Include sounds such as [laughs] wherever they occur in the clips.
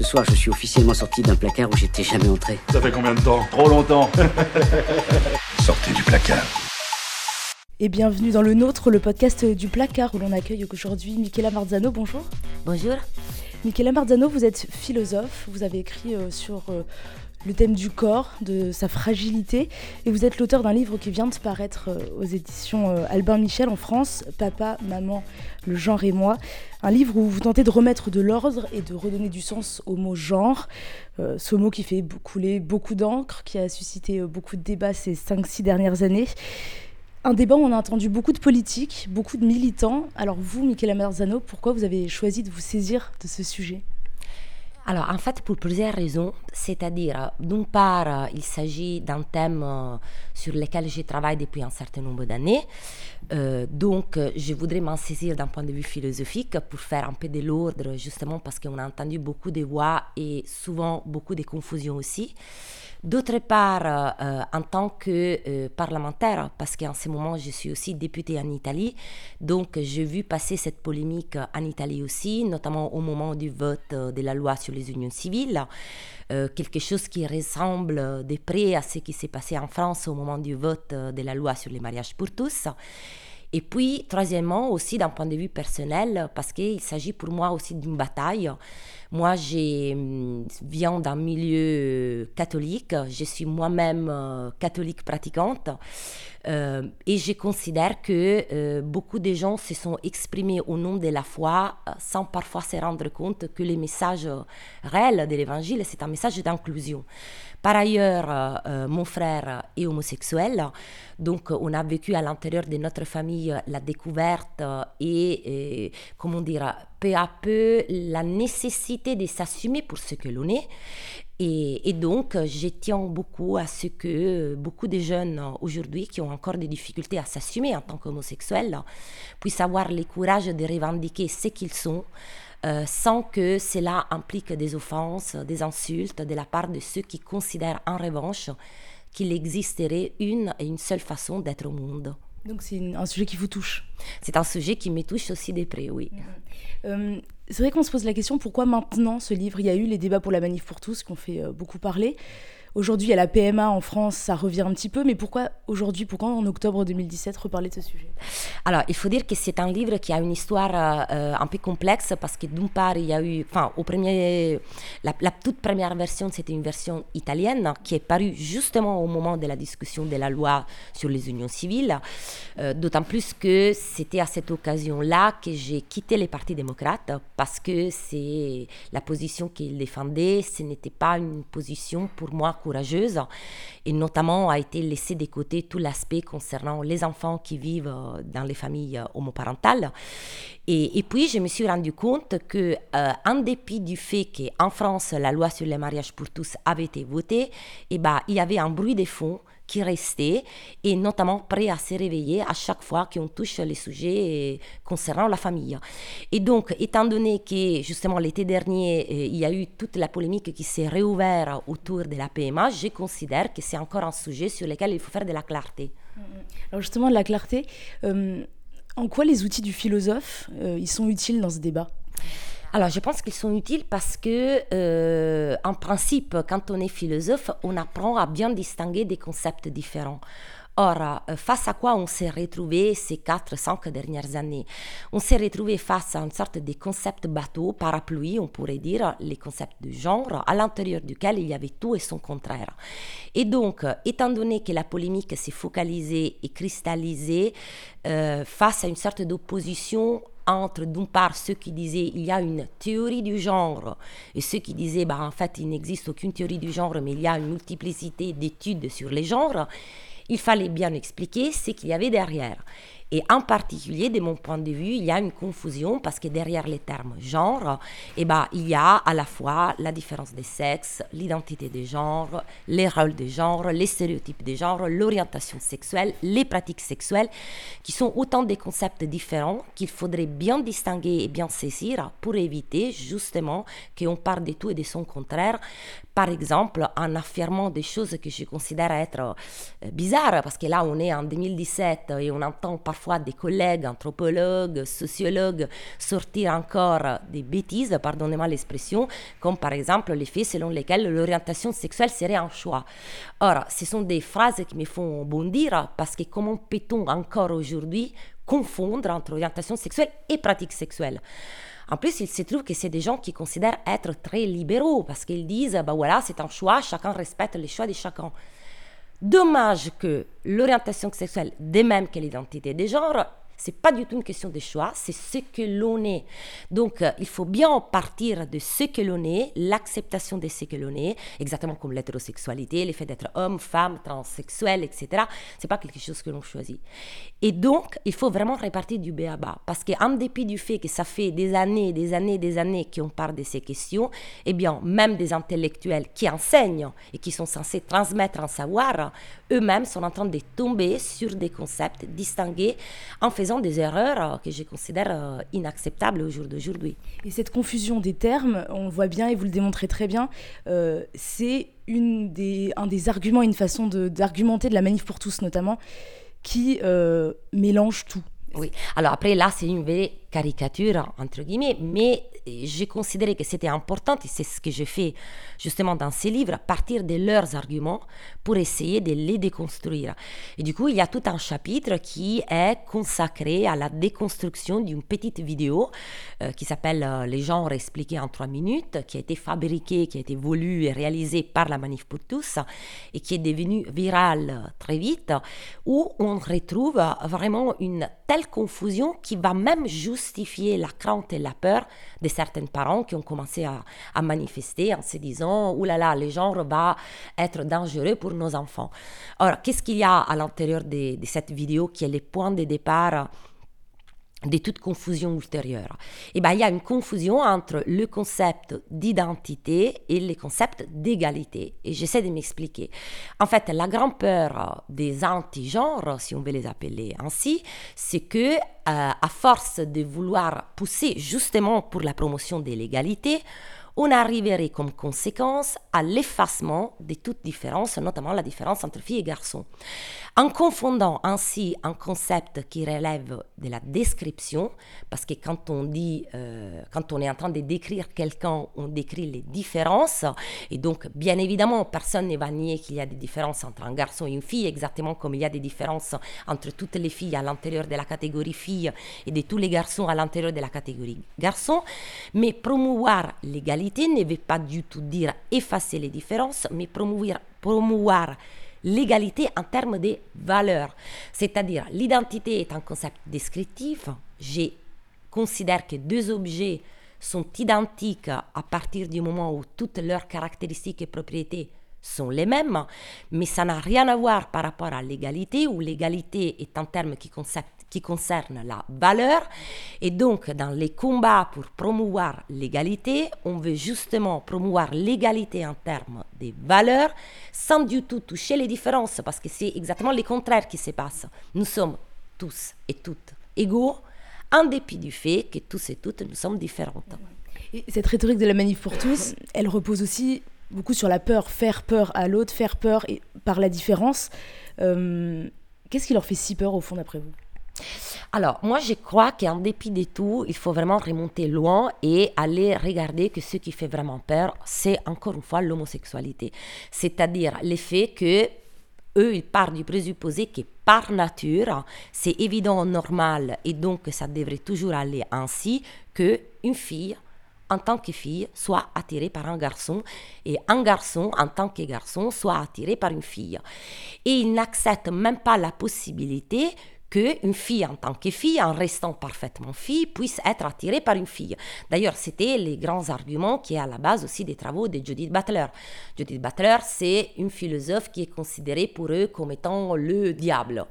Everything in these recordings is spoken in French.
Ce soir, je suis officiellement sorti d'un placard où j'étais jamais entré. Ça fait combien de temps? Trop longtemps. [laughs] Sortez du placard. Et bienvenue dans le nôtre, le podcast du placard où l'on accueille aujourd'hui Michela Marzano. Bonjour. Bonjour. Michela Marzano, vous êtes philosophe. Vous avez écrit euh, sur euh, le thème du corps, de sa fragilité. Et vous êtes l'auteur d'un livre qui vient de paraître euh, aux éditions euh, Albin Michel en France, Papa, Maman, le genre et moi. Un livre où vous tentez de remettre de l'ordre et de redonner du sens au mot genre. Euh, ce mot qui fait couler beaucoup d'encre, qui a suscité beaucoup de débats ces 5-6 dernières années. Un débat où on a entendu beaucoup de politiques, beaucoup de militants. Alors vous, Michela Marzano, pourquoi vous avez choisi de vous saisir de ce sujet? Alors, en fait, pour plusieurs raisons. C'est-à-dire, d'une part, il s'agit d'un thème euh, sur lequel je travaille depuis un certain nombre d'années. Euh, donc, je voudrais m'en saisir d'un point de vue philosophique pour faire un peu de l'ordre, justement parce qu'on a entendu beaucoup de voix et souvent beaucoup de confusions aussi. D'autre part, euh, en tant que parlementaire, parce qu'en ce moment, je suis aussi députée en Italie, donc j'ai vu passer cette polémique en Italie aussi, notamment au moment du vote de la loi sur les unions civiles. Euh, quelque chose qui ressemble de près à ce qui s'est passé en France au moment du vote de la loi sur les mariages pour tous. Et puis, troisièmement, aussi d'un point de vue personnel, parce qu'il s'agit pour moi aussi d'une bataille. Moi, je hum, viens d'un milieu catholique, je suis moi-même euh, catholique pratiquante, euh, et je considère que euh, beaucoup de gens se sont exprimés au nom de la foi sans parfois se rendre compte que le message réel de l'évangile, c'est un message d'inclusion. Par ailleurs, mon frère est homosexuel, donc on a vécu à l'intérieur de notre famille la découverte et, et comment dire, peu à peu la nécessité de s'assumer pour ce que l'on est. Et, donc, je tiens beaucoup à ce que beaucoup de jeunes aujourd'hui qui ont encore des difficultés à s'assumer en tant qu'homosexuels puissent avoir le courage de revendiquer ce qu'ils sont. Euh, sans que cela implique des offenses, des insultes de la part de ceux qui considèrent en revanche qu'il existerait une et une seule façon d'être au monde. Donc c'est un sujet qui vous touche C'est un sujet qui me touche aussi de près, oui. Mhm. Euh, c'est vrai qu'on se pose la question pourquoi maintenant ce livre? Il y a eu les débats pour la manif pour tous qui ont fait euh, beaucoup parler. Aujourd'hui, a la PMA en France, ça revient un petit peu, mais pourquoi aujourd'hui, pourquoi en octobre 2017 reparler de ce sujet? Alors, il faut dire que c'est un livre qui a une histoire euh, un peu complexe parce que d'une part, il y a eu, enfin, au premier, la, toute première version, c'était une version italienne qui est parue justement au moment de la discussion de la loi sur les unions civiles, euh, d'autant plus que c'était à cette occasion-là que j'ai quitté les partis démocrates parce que c'est la position qu'ils défendaient, ce n'était pas une position pour moi courageuse et notamment a été laissé de côté tout l'aspect concernant les enfants qui vivent euh, dans les familles euh, homoparentales. Et, puis je me suis rendu compte que euh, en dépit du fait qu'en France la loi sur les mariages pour tous avait été votée, et eh ben, il y avait un bruit de fond qui restait et notamment prêt à se réveiller à chaque fois qu'on touche les sujets concernant la famille. Et donc, étant donné que justement l'été dernier, euh, il y a eu toute la polémique qui s'est réouverte autour de la PMA, je considère que c'est encore un sujet sur lequel il faut faire de la clarté. Alors justement, de la clarté, euh, en quoi les outils du philosophe, euh, ils sont utiles dans ce débat? Alors, je pense qu'ils sont utiles parce que, euh, en principe, quand on est philosophe, on apprend à bien distinguer des concepts différents. Or, euh, face à quoi on s'est retrouvé ces 4-5 dernières années? On s'est retrouvé face à une sorte de concept bateau, parapluie, on pourrait dire, les concepts de genre, à l'intérieur duquel il y avait tout et son contraire. Et donc, étant donné que la polémique s'est focalisée et cristallisée euh, face à une sorte d'opposition entre d'une part ceux qui disaient il y a une théorie du genre et ceux qui disaient bah, en fait il n'existe aucune théorie du genre mais il y a une multiplicité d'études sur les genres, il fallait bien expliquer ce qu'il y avait derrière. Et en particulier, de mon point de vue, il y a une confusion parce que derrière les termes genre, eh ben, il y a à la fois la différence des sexes, l'identité des genres, les rôles des genres, les stéréotypes des genres, l'orientation sexuelle, les pratiques sexuelles, qui sont autant des concepts différents qu'il faudrait bien distinguer et bien saisir pour éviter justement qu'on parle de tout et de son contraire. Par exemple, en affirmant des choses que je considère être euh, bizarres, parce que là, on est en 2017 et on entend parfois parfois des collègues, anthropologues, sociologues, sortir encore des bêtises, pardonnez-moi l'expression, comme par exemple les faits selon lesquels l'orientation sexuelle serait un choix. Or, ce sont des phrases qui me font bondir parce que comment peut-on encore aujourd'hui confondre entre orientation sexuelle et pratique sexuelle? En plus, il se trouve que c'est des gens qui considèrent être très libéraux parce qu'ils disent, bah voilà, c'est un choix, chacun respecte les choix de chacun. Dommage que l'orientation sexuelle, de même que l'identité des genres, c'est pas du tout une question de choix, c'est ce que l'on est. Donc, euh, il faut bien partir de ce que l'on est, l'acceptation de ce que l'on est, exactement comme l'hétérosexualité, le fait d'être homme, femme, transsexuel, etc. C'est pas quelque chose que l'on choisit. Et donc, il faut vraiment répartir du B à bas, parce qu'en dépit du fait que ça fait des années, des années, des années qu'on parle de ces questions, eh bien, même des intellectuels qui enseignent et qui sont censés transmettre un savoir, eux-mêmes sont en train de tomber sur des concepts distingués en faisant des erreurs euh, que je considère euh, inacceptables au jour d'aujourd'hui. Et cette confusion des termes, on voit bien et vous le démontrez très bien, euh, c'est une des, un des arguments, une façon d'argumenter de, la manif pour tous notamment, qui mélange tout. Oui, alors après là, c'est une vraie caricature, entre guillemets, mais j'ai considéré que c'était important, et c'est ce que je fais justement dans ces livres, partir de leurs arguments pour essayer de les déconstruire. Et du coup, il y a tout un chapitre qui est consacré à la déconstruction d'une petite vidéo euh, qui s'appelle euh, Les genres expliqués en trois minutes, qui a été fabriquée, qui a été voulue et réalisée par la Manif pour tous et qui est devenue virale très vite, où on retrouve vraiment une telle confusion qui va même justifier la crainte et la peur de certains parents qui ont commencé à, manifester en se disant Ouh là là, les genres vont être dangereux pour nos enfants. Alors, qu'est-ce qu'il y a à l'intérieur de cette vidéo qui est le point de départ de toute confusion ultérieure. Et eh ben, il y a une confusion entre le concept d'identité et le concept d'égalité. Et j'essaie de m'expliquer. En fait, la grande peur des anti-genres, si on veut les appeler ainsi, c'est que, euh, à force de vouloir pousser justement pour la promotion de l'égalité, on arriverait comme conséquence à l'effacement de toute différence, notamment la différence entre filles et garçons. En confondant ainsi un concept qui relève de la description, parce que quand on dit, euh, quand on est en train de décrire quelqu'un, on décrit les différences, et donc bien évidemment, personne ne va nier qu'il y a des différences entre un garçon et une fille, exactement comme il y a des différences entre toutes les filles à l'intérieur de la catégorie fille et de tous les garçons à l'intérieur de la catégorie garçon, mais promouvoir l'égalité ne veut pas du tout dire effacer les différences, mais promouvoir, promouvoir l'égalité en termes de valeurs. C'est-à-dire, l'identité est un concept descriptif. Je considère que deux objets sont identiques à partir du moment où toutes leurs caractéristiques et propriétés sont les mêmes, mais ça n'a rien à voir par rapport à l'égalité, où l'égalité est un terme qui, qui, concerne la valeur. Et donc, dans les combats pour promouvoir l'égalité, on veut justement promouvoir l'égalité en termes de valeurs, sans du tout toucher les différences, parce que c'est exactement le contraire qui se passe. Nous sommes tous et toutes égaux, en dépit du fait que tous et toutes, nous sommes différentes. Et cette rhétorique de la manif pour tous, elle repose aussi beaucoup sur la peur, faire peur à l'autre, faire peur par la différence. Euh, qu'est-ce qui leur fait si peur au fond d'après vous? Alors, moi, je crois qu'en dépit de tout, il faut vraiment remonter loin et aller regarder que ce qui fait vraiment peur, c'est encore une fois l'homosexualité. C'est-à-dire le fait que eux, ils partent du présupposé que par nature, c'est évident, normal, et donc ça devrait toujours aller ainsi, qu'une fille en tant que fille soit attirée par un garçon et un garçon en tant que garçon soit attiré par une fille. Et il n'accepte même pas la possibilité qu'une fille en tant que fille, en restant parfaitement fille, puisse être attirée par une fille. D'ailleurs, c'était les grands arguments qui est à la base aussi des travaux de Judith Butler. Judith Butler, c'est une philosophe qui est considérée pour eux comme étant le diable.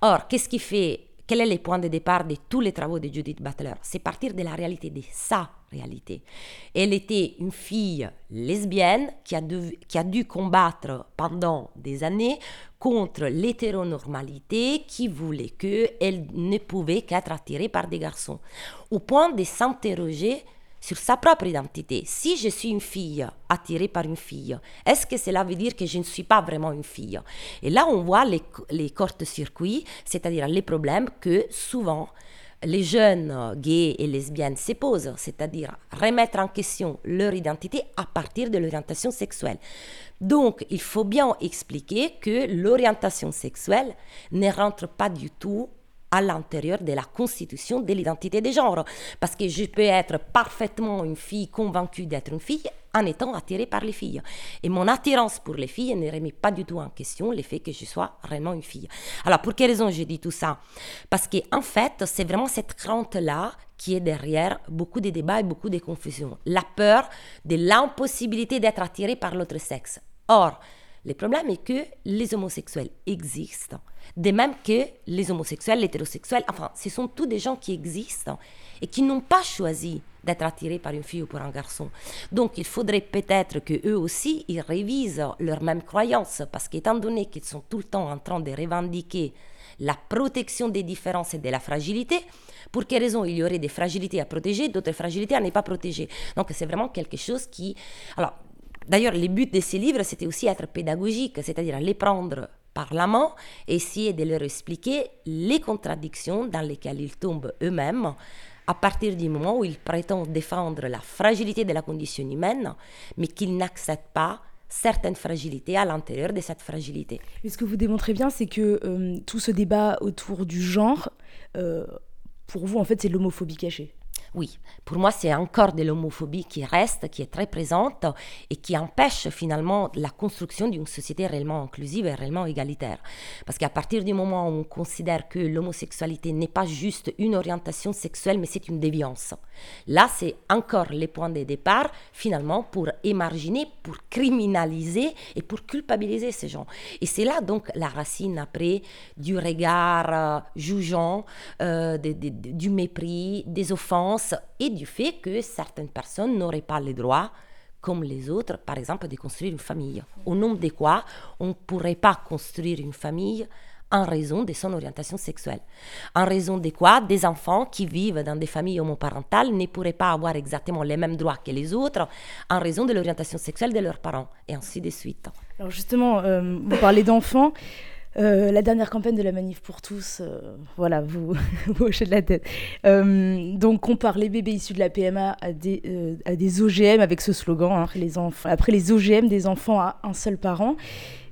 Or, qu'est-ce qui fait quel est le point de départ de tous les travaux de Judith Butler? C'est partir de la réalité, de sa réalité. Elle était une fille lesbienne qui a, qui a dû combattre pendant des années contre l'hétéronormalité qui voulait qu'elle ne pouvait qu'être attirée par des garçons, au point de s'interroger sur sa propre identité. Si je suis une fille attirée par une fille, est-ce que cela veut dire que je ne suis pas vraiment une fille? Et là, on voit les, les courts-circuits, c'est-à-dire les problèmes que souvent les jeunes gays et lesbiennes se posent, c'est-à-dire remettre en question leur identité à partir de l'orientation sexuelle. Donc, il faut bien expliquer que l'orientation sexuelle ne rentre pas du tout à l'intérieur de la constitution de l'identité de genre. Parce que je peux être parfaitement une fille convaincue d'être une fille en étant attirée par les filles. Et mon attirance pour les filles ne remet pas du tout en question le fait que je sois vraiment une fille. Alors, pour quelle raison je dis tout ça? Parce qu'en en fait, c'est vraiment cette crainte-là qui est derrière beaucoup de débats et beaucoup de confusions. La peur de l'impossibilité d'être attiré par l'autre sexe. Or, le problème est que les homosexuels existent, de même que les homosexuels, les hétérosexuels, enfin, ce sont tous des gens qui existent et qui n'ont pas choisi d'être attirés par une fille ou par un garçon. Donc il faudrait peut-être que eux aussi ils révisent leurs mêmes croyances parce qu'étant donné qu'ils sont tout le temps en train de revendiquer la protection des différences et de la fragilité, pour quelles raisons il y aurait des fragilités à protéger, d'autres fragilités à ne pas protéger. Donc c'est vraiment quelque chose qui... Alors, D'ailleurs, le but de ces livres, c'était aussi être pédagogique, c'est-à-dire les prendre par la main, essayer de leur expliquer les contradictions dans lesquelles ils tombent eux-mêmes à partir du moment où ils prétendent défendre la fragilité de la condition humaine, mais qu'ils n'acceptent pas certaines fragilités à l'intérieur de cette fragilité. Et ce que vous démontrez bien, c'est que euh, tout ce débat autour du genre, euh, pour vous, en fait, c'est l'homophobie cachée. Oui, pour moi, c'est encore de l'homophobie qui reste, qui est très présente et qui empêche finalement la construction d'une société réellement inclusive et réellement égalitaire. Parce qu'à partir du moment où on considère que l'homosexualité n'est pas juste une orientation sexuelle, mais c'est une déviance, là, c'est encore les points de départ finalement pour émarginer, pour criminaliser et pour culpabiliser ces gens. Et c'est là donc la racine après du regard euh, jugeant, euh, du mépris, des offenses et du fait que certaines personnes n'auraient pas le droit, comme les autres, par exemple, de construire une famille. Au nom de quoi on ne pourrait pas construire une famille en raison de son orientation sexuelle. En raison de quoi des enfants qui vivent dans des familles homoparentales ne pourraient pas avoir exactement les mêmes droits que les autres en raison de l'orientation sexuelle de leurs parents, et ainsi de suite. Alors justement, euh, vous parlez d'enfants. Euh, la dernière campagne de la Manif pour tous, euh, voilà, vous, [laughs] vous hochez de la tête. Euh, donc, compare les bébés issus de la PMA à des, à des OGM avec ce slogan, hein, les enfants, après les OGM, des enfants à un seul parent.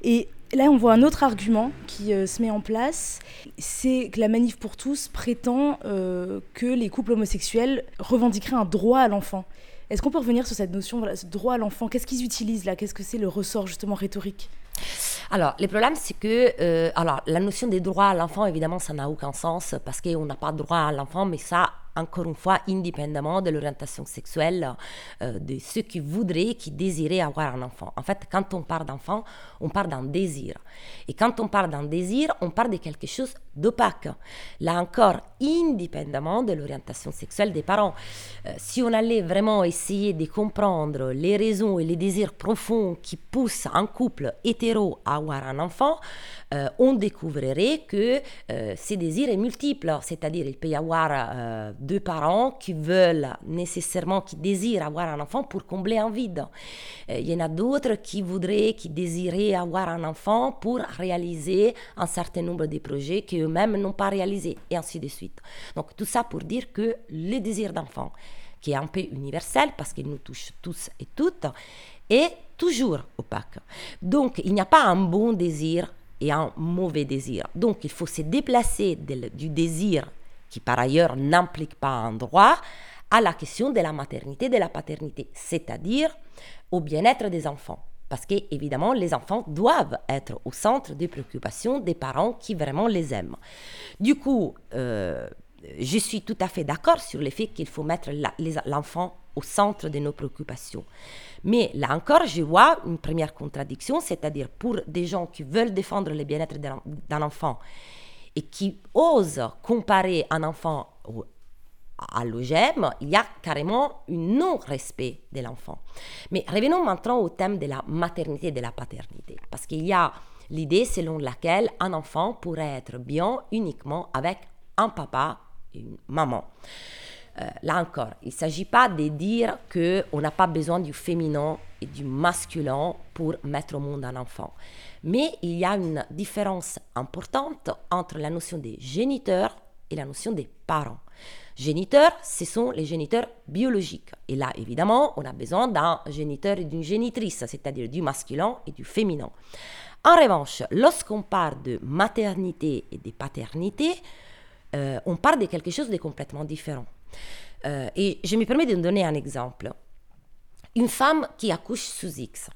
Et là, on voit un autre argument qui se met en place, c'est que la Manif pour tous prétend que les couples homosexuels revendiqueraient un droit à l'enfant. Est-ce qu'on peut revenir sur cette notion, voilà, ce droit à l'enfant? Qu'est-ce qu'ils utilisent là? Qu'est-ce que c'est le ressort justement rhétorique? Alors, le problème, c'est que euh, alors, la notion des droits à l'enfant, évidemment, ça n'a aucun sens parce qu'on n'a pas droit à l'enfant, mais ça, encore une fois, indépendamment de l'orientation sexuelle euh, de ceux qui voudraient, qui désiraient avoir un enfant. En fait, quand on parle d'enfant, on parle d'un désir. Et quand on parle d'un désir, on parle de quelque chose d'opaque. Là encore, indépendamment de l'orientation sexuelle des parents. Euh, si on allait vraiment essayer de comprendre les raisons et les désirs profonds qui poussent un couple hétéro à avoir un enfant, euh, on découvrirait que ces désirs sont multiples. C'est-à-dire, il peut y avoir deux parents qui veulent nécessairement, qui désirent avoir un enfant pour combler un vide. Euh, il y en a d'autres qui voudraient, qui désiraient avoir un enfant pour réaliser un certain nombre de projets qu'eux-mêmes n'ont pas réalisés, et ainsi de suite. Donc tout ça pour dire que le désir d'enfant, qui est un peu universel parce qu'il nous touche tous et toutes, est toujours opaque. Donc il n'y a pas un bon désir et un mauvais désir. Donc il faut se déplacer du désir qui par ailleurs n'implique pas un droit, à la question de la maternité, de la paternité, c'est-à-dire au bien-être des enfants. Parce qu'évidemment, les enfants doivent être au centre des préoccupations des parents qui vraiment les aiment. Du coup, euh, je suis tout à fait d'accord sur le fait qu'il faut mettre l'enfant au centre de nos préoccupations. Mais là encore, je vois une première contradiction, c'est-à-dire pour des gens qui veulent défendre le bien-être d'un enfant et qui ose comparer un enfant à l'OGM, il y a carrément un non-respect de l'enfant. Mais revenons maintenant au thème de la maternité et de la paternité, parce qu'il y a l'idée selon laquelle un enfant pourrait être bien uniquement avec un papa et une maman. Euh, là encore, il ne s'agit pas de dire qu'on n'a pas besoin du féminin et du masculin pour mettre au monde un enfant. Mais il y a une différence importante entre la notion des géniteurs et la notion des parents. Géniteurs, ce sont les géniteurs biologiques. Et là, évidemment, on a besoin d'un géniteur et d'une génitrice, c'est-à-dire du masculin et du féminin. En revanche, lorsqu'on parle de maternité et de paternité, euh, on parle de quelque chose de complètement différent. Euh, et je me permets de donner un exemple. Une femme qui accouche sous X,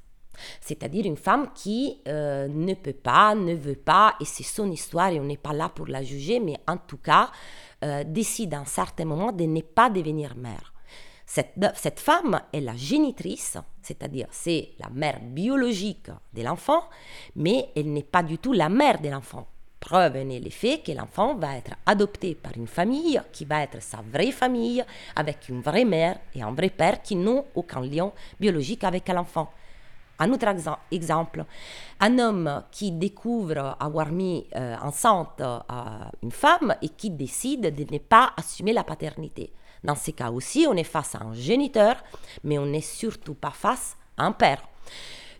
c'est-à-dire une femme qui euh, ne peut pas, ne veut pas, et c'est son histoire et on n'est pas là pour la juger, mais en tout cas décide à un certain moment de ne pas devenir mère. Cette, cette, femme est la génitrice, c'est-à-dire c'est la mère biologique de l'enfant, mais elle n'est pas du tout la mère de l'enfant. Preuve en est l'effet que l'enfant va être adopté par une famille qui va être sa vraie famille, avec une vraie mère et un vrai père qui n'ont aucun lien biologique avec l'enfant. Un autre exemple, un homme qui découvre avoir mis euh, enceinte euh, une femme et qui décide de ne pas assumer la paternité. Dans ces cas aussi, on est face à un géniteur, mais on n'est surtout pas face à un père.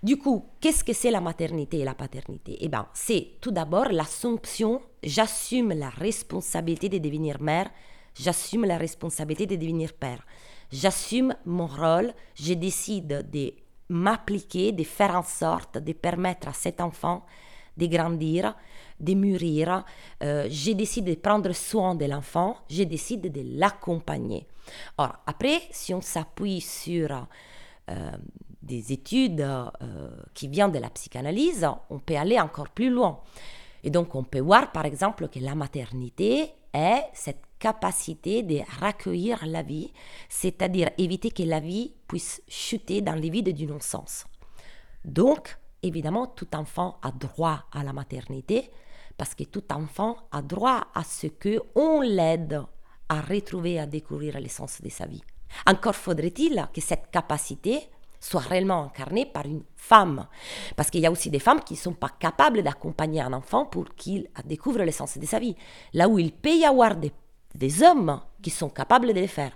Du coup, qu'est-ce que c'est la maternité et la paternité? Eh bien, c'est tout d'abord l'assumption, j'assume la responsabilité de devenir mère, j'assume la responsabilité de devenir père. J'assume mon rôle, je décide de m'appliquer, de faire en sorte de permettre à cet enfant de grandir, de mûrir. Euh, je décide de prendre soin de l'enfant, je décide de l'accompagner. Or, après, si on s'appuie sur euh, des études euh, qui viennent de la psychanalyse, on peut aller encore plus loin. Et donc, on peut voir, par exemple, que la maternité est cette capacité de recueillir la vie, c'est-à-dire éviter que la vie puisse chuter dans les vides du non-sens. Donc, évidemment, tout enfant a droit à la maternité, parce que tout enfant a droit à ce que on l'aide à retrouver, à découvrir l'essence de sa vie. Encore faudrait-il que cette capacité soit réellement incarnée par une femme. Parce qu'il y a aussi des femmes qui ne sont pas capables d'accompagner un enfant pour qu'il découvre l'essence de sa vie. Là où il peut y avoir des, des hommes qui sont capables de le faire.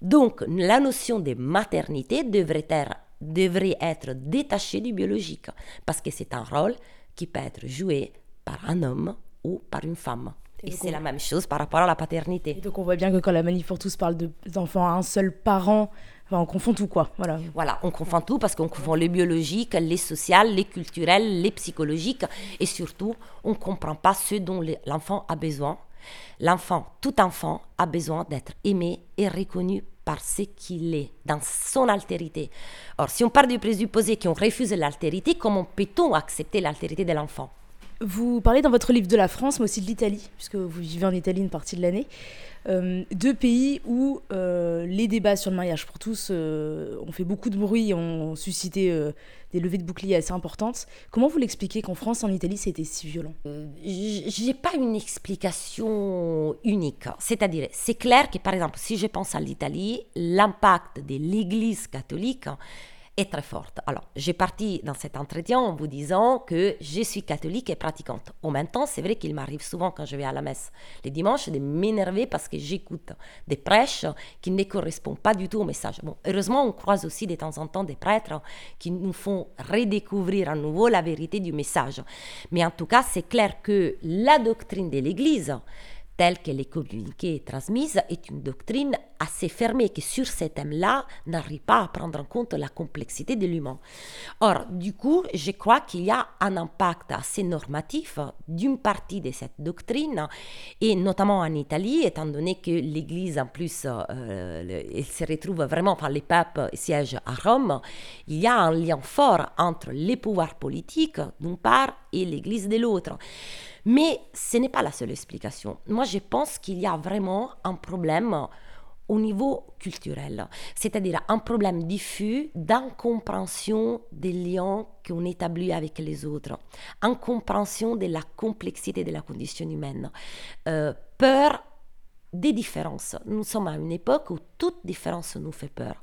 Donc la notion de maternité devrait être, devrait être détachée du biologique. Parce que c'est un rôle qui peut être joué par un homme ou par une femme. Et, c'est la même chose par rapport à la paternité. donc on voit bien que quand la Manif pour tous parle d'enfants à un seul parent, on confond tout, quoi. Voilà. Voilà, on confond tout parce qu'on confond les biologiques, les sociales, les culturels, les psychologiques. Et surtout, on ne comprend pas ce dont l'enfant a besoin. L'enfant, tout enfant, a besoin d'être aimé et reconnu par ce qu'il est, dans son altérité. Or, si on part du présupposé qu'on refuse l'altérité, comment peut-on accepter l'altérité de l'enfant? Vous parlez dans votre livre de la France, mais aussi de l'Italie, puisque vous vivez en Italie une partie de l'année. Euh, deux pays où euh, les débats sur le mariage pour tous euh, ont fait beaucoup de bruit, ont suscité des levées de boucliers assez importantes. Comment vous l'expliquez qu'en France, en Italie, c'était si violent? J'ai pas une explication unique. C'est-à-dire, c'est clair que par exemple, si je pense à l'Italie, l'impact de l'Église catholique est très forte. Alors, j'ai parti dans cet entretien en vous disant que je suis catholique et pratiquante. En même temps, c'est vrai qu'il m'arrive souvent quand je vais à la messe les dimanches de m'énerver parce que j'écoute des prêches qui ne correspondent pas du tout au message. Bon, heureusement, on croise aussi de temps en temps des prêtres qui nous font redécouvrir à nouveau la vérité du message. Mais en tout cas, c'est clair que la doctrine de l'Église, telle qu'elle est communiquée et transmise est une doctrine assez fermée qui, sur ces thèmes-là, n'arrive pas à prendre en compte la complexité de l'humain. Or, du coup, je crois qu'il y a un impact assez normatif d'une partie de cette doctrine, et notamment en Italie, étant donné que l'Église, en plus, euh, elle se retrouve vraiment, enfin, les papes siègent à Rome, il y a un lien fort entre les pouvoirs politiques, d'une part, et l'Église de l'autre. Mais ce n'est pas la seule explication. Moi, je pense qu'il y a vraiment un problème au niveau culturel, c'est-à-dire un problème diffus d'incompréhension des liens qu'on établit avec les autres, incompréhension de la complexité de la condition humaine, euh, peur des différences. Nous sommes à une époque où toute différence nous fait peur.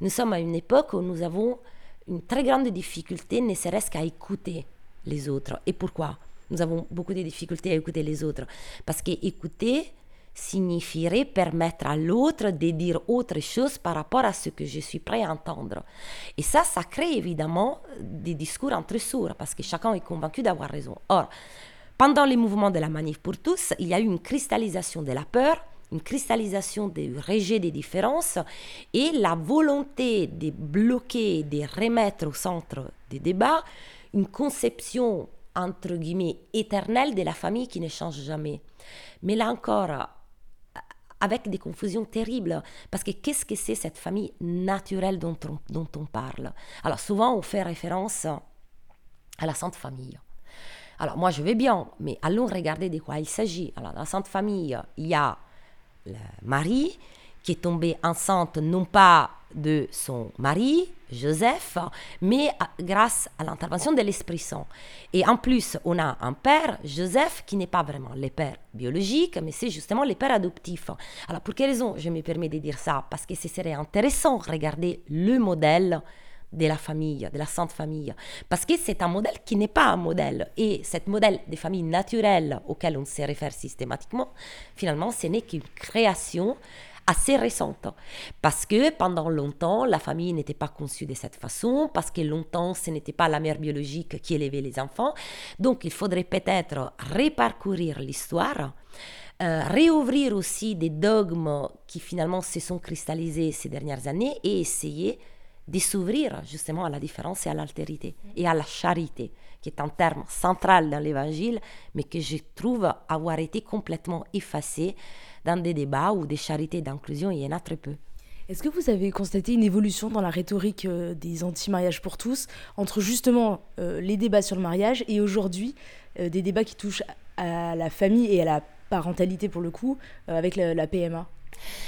Nous sommes à une époque où nous avons une très grande difficulté, ne serait-ce qu'à écouter les autres. Et pourquoi? Nous avons beaucoup de difficultés à écouter les autres. Parce qu'écouter, signifierait permettre à l'autre de dire autre chose par rapport à ce que je suis prêt à entendre. Et ça, ça crée évidemment des discours entre sourds, parce que chacun est convaincu d'avoir raison. Or, pendant les mouvements de la manif pour tous, il y a eu une cristallisation de la peur, une cristallisation du rejet des différences et la volonté de bloquer, de remettre au centre des débats une conception entre guillemets éternelle de la famille qui ne change jamais. Mais là encore, avec des confusions terribles. Parce que qu'est-ce que c'est cette famille naturelle dont on, dont on parle? Alors souvent, on fait référence à la Sainte Famille. Alors moi, je vais bien, mais allons regarder de quoi il s'agit. Alors dans la Sainte Famille, il y a le mari qui est tombé enceinte non pas de son mari, Joseph, mais grâce à l'intervention de l'Esprit Saint. Et en plus, on a un père, Joseph, qui n'est pas vraiment le père biologique, mais c'est justement le père adoptif. Alors pour quelle raison je me permets de dire ça? Parce que ce serait intéressant de regarder le modèle de la famille, de la sainte famille. Parce que c'est un modèle qui n'est pas un modèle. Et ce modèle des familles naturelles auquel on se réfère systématiquement, finalement, ce n'est qu'une création assez récente. Parce que pendant longtemps, la famille n'était pas conçue de cette façon, parce que longtemps, ce n'était pas la mère biologique qui élevait les enfants. Donc, il faudrait peut-être reparcourir l'histoire. Euh, réouvrir aussi des dogmes qui finalement se sont cristallisés ces dernières années et essayer de s'ouvrir justement à la différence et à l'altérité et à la charité, qui est un terme central dans l'évangile, mais que je trouve avoir été complètement effacé dans des débats où des charités d'inclusion, il y en a très peu. Est-ce que vous avez constaté une évolution dans la rhétorique euh, des anti-mariages pour tous entre justement euh, les débats sur le mariage et aujourd'hui euh, des débats qui touchent à la famille et à la parentalité pour le coup avec la, PMA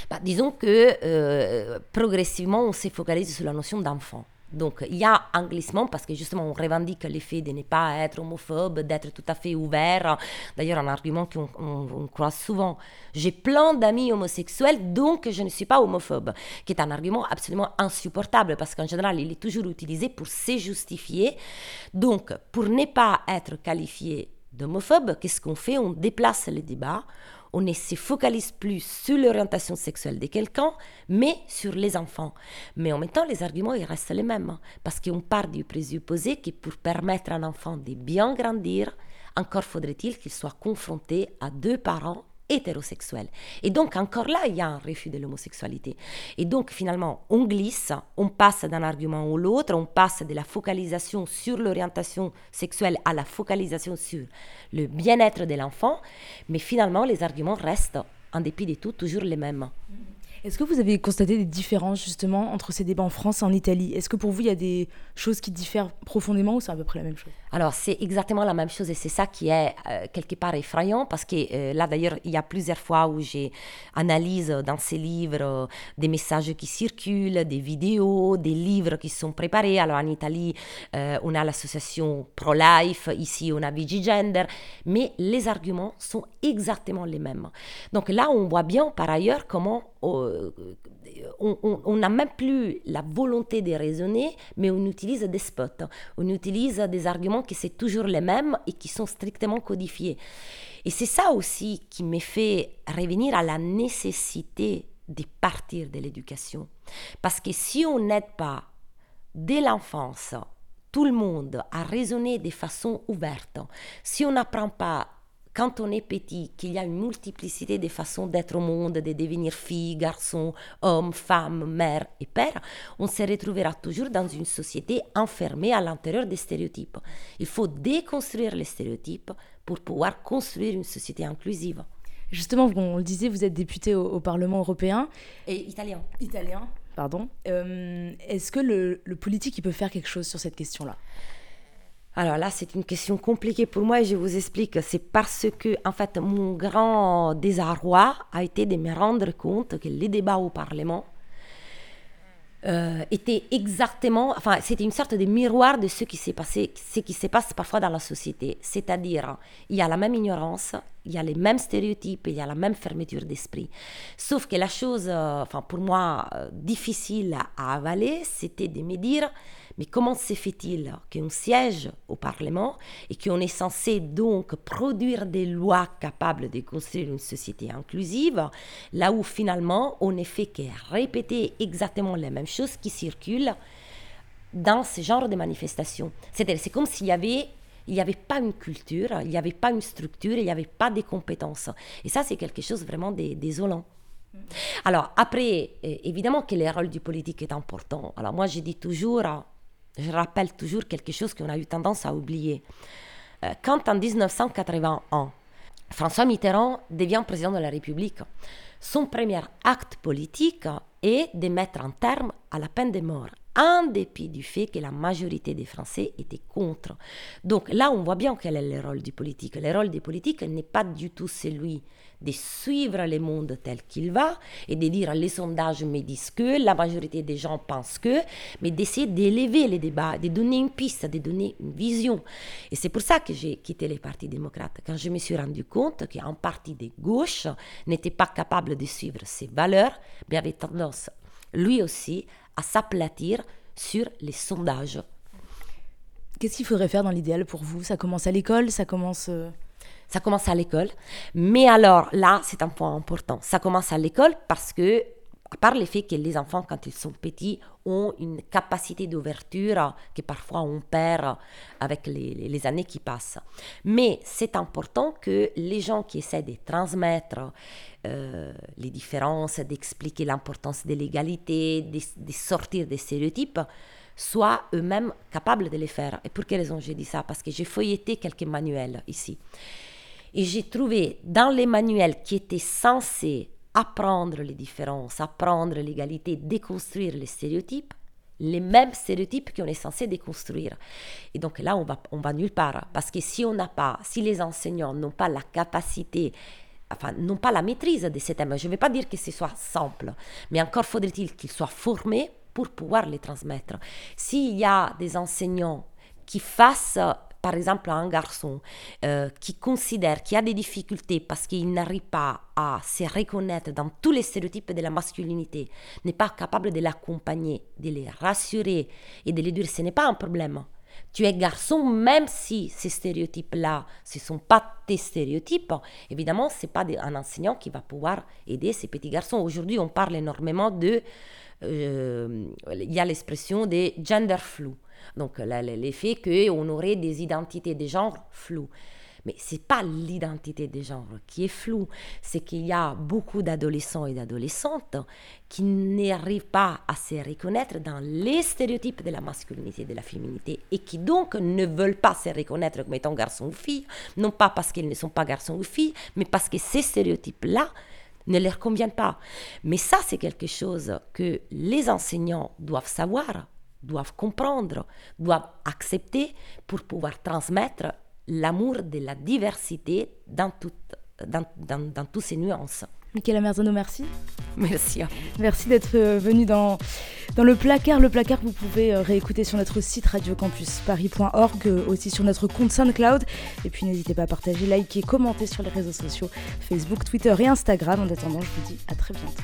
bah, Disons que progressivement on s'est focalisé sur la notion d'enfant. Donc il y a un glissement parce que justement on revendique l'effet de ne pas être homophobe, d'être tout à fait ouvert. D'ailleurs un argument qu'on croit souvent. J'ai plein d'amis homosexuels donc je ne suis pas homophobe, qui est un argument absolument insupportable parce qu'en général il est toujours utilisé pour se justifier. Donc pour ne pas être qualifié d'homophobe, qu'est-ce qu'on fait? On déplace le débat, on ne se focalise plus sur l'orientation sexuelle de quelqu'un, mais sur les enfants. Mais en même temps, les arguments, restent les mêmes, hein, parce qu'on part du présupposé que pour permettre à un enfant de bien grandir, encore faudrait-il qu'il soit confronté à deux parents hétérosexuel. Et donc encore là, il y a un refus de l'homosexualité. Et donc finalement, on glisse, on passe d'un argument ou l'autre, on passe de la focalisation sur l'orientation sexuelle à la focalisation sur le bien-être de l'enfant, mais finalement, les arguments restent, en dépit de tout, toujours les mêmes. Est-ce que vous avez constaté des différences justement entre ces débats en France et en Italie? Est-ce que pour vous, il y a des choses qui diffèrent profondément ou c'est à peu près la même chose? Alors, c'est exactement la même chose et c'est ça qui est euh, quelque part effrayant parce que euh, là, d'ailleurs, il y a plusieurs fois où j'ai analyse dans ces livres euh, des messages qui circulent, des vidéos, des livres qui sont préparés. Alors, en Italie, on a l'association Pro-Life, ici, on a Vigigender, mais les arguments sont exactement les mêmes. Donc là, on voit bien par ailleurs comment on n'a même plus la volonté de raisonner, mais on utilise des spots, on utilise des arguments qui sont toujours les mêmes et qui sont strictement codifiés. Et c'est ça aussi qui me fait revenir à la nécessité de partir de l'éducation. Parce que si on n'aide pas dès l'enfance tout le monde à raisonner de façon ouverte, si on n'apprend pas quand on est petit, qu'il y a une multiplicité de façons d'être au monde, de devenir fille, garçon, homme, femme, mère et père, on se retrouvera toujours dans une société enfermée à l'intérieur des stéréotypes. Il faut déconstruire les stéréotypes pour pouvoir construire une société inclusive. Justement, on le disait, vous êtes député au, Parlement européen. Et italien. Italien, pardon. Euh, est-ce que le, le politique il peut faire quelque chose sur cette question-là? Alors là, c'est une question compliquée pour moi et je vous explique. C'est parce que, en fait, mon grand désarroi a été de me rendre compte que les débats au Parlement euh, étaient exactement, enfin, c'était une sorte de miroir de ce qui se passe parfois dans la société. C'est-à-dire, il y a la même ignorance, il y a les mêmes stéréotypes, il y a la même fermeture d'esprit. Sauf que la chose, euh, enfin pour moi, euh, difficile à, avaler, c'était de me dire, mais comment se fait-il qu'on siège au Parlement et qu'on est censé donc produire des lois capables de construire une société inclusive, là où finalement on ne fait que répéter exactement les mêmes choses qui circulent dans ce genre de manifestations. C'est-à-dire, c'est comme s'il y avait il n'y avait pas une culture, il n'y avait pas une structure, il n'y avait pas des compétences. Et ça, c'est quelque chose vraiment désolant. Alors, après, évidemment que le rôle du politique est important. Alors, moi, je dis toujours, je rappelle toujours quelque chose qu'on a eu tendance à oublier. Euh, quand en 1981, François Mitterrand devient président de la République, son premier acte politique est de mettre un terme à la peine de mort en dépit du fait que la majorité des Français étaient contre. Donc là, on voit bien quel est le rôle du politique. Le rôle du politique n'est pas du tout celui de suivre le monde tel qu'il va et de dire les sondages me disent que, la majorité des gens pensent que, mais d'essayer d'élever les débats, de donner une piste, de donner une vision. Et c'est pour ça que j'ai quitté les partis démocrates, quand je me suis rendu compte qu'un parti de gauche n'était pas capable de suivre ces valeurs, mais avait tendance, lui aussi, à s'aplatir sur les sondages. Qu'est-ce qu'il faudrait faire dans l'idéal pour vous? Ça commence à l'école, ça commence... Euh, ça commence à l'école. Mais alors, là, c'est un point important. Ça commence à l'école parce que à part le fait que les enfants, quand ils sont petits, ont une capacité d'ouverture que parfois on perd avec les, années qui passent. Mais c'est important que les gens qui essaient de transmettre euh, les différences, d'expliquer l'importance de l'égalité, de, sortir des stéréotypes, soient eux-mêmes capables de les faire. Et pour quelle raison j'ai dit ça? Parce que j'ai feuilleté quelques manuels ici. Et j'ai trouvé dans les manuels qui étaient censés apprendre les différences, apprendre l'égalité, déconstruire les stéréotypes, les mêmes stéréotypes qu'on est censé déconstruire. Et donc là, on va, on va nulle part. Parce que si on n'a pas, si les enseignants n'ont pas la capacité, enfin, n'ont pas la maîtrise de ces thèmes, je ne vais pas dire que ce soit simple, mais encore faudrait-il qu'ils soient formés pour pouvoir les transmettre. S'il y a des enseignants qui fassent par exemple un garçon euh, qui considère qu'il a des difficultés parce qu'il n'arrive pas à se reconnaître dans tous les stéréotypes de la masculinité, n'est pas capable de l'accompagner, de les rassurer et de lui dire ce n'est pas un problème. Tu es garçon, même si ces stéréotypes-là, ce ne sont pas tes stéréotypes, évidemment, ce n'est pas un enseignant qui va pouvoir aider ces petits garçons. Aujourd'hui, on parle énormément de... Euh, il y a l'expression de gender flou. Donc l'effet qu'on aurait des identités de genre floues. Mais ce n'est pas l'identité de genre qui est floue, c'est qu'il y a beaucoup d'adolescents et d'adolescentes qui n'arrivent pas à se reconnaître dans les stéréotypes de la masculinité et de la féminité et qui donc ne veulent pas se reconnaître comme étant garçon ou fille, non pas parce qu'ils ne sont pas garçons ou filles, mais parce que ces stéréotypes-là ne leur conviennent pas. Mais ça, c'est quelque chose que les enseignants doivent savoir doivent comprendre, doivent accepter pour pouvoir transmettre l'amour de la diversité dans, dans, dans, dans toutes ses nuances. Michaela Merzano, merci. Merci. Merci d'être euh, venu dans, dans le placard. Le placard, vous pouvez euh, réécouter sur notre site radiocampusparis.org, euh, aussi sur notre compte SoundCloud. Et puis n'hésitez pas à partager, liker, commenter sur les réseaux sociaux Facebook, Twitter et Instagram. En attendant, je vous dis à très bientôt.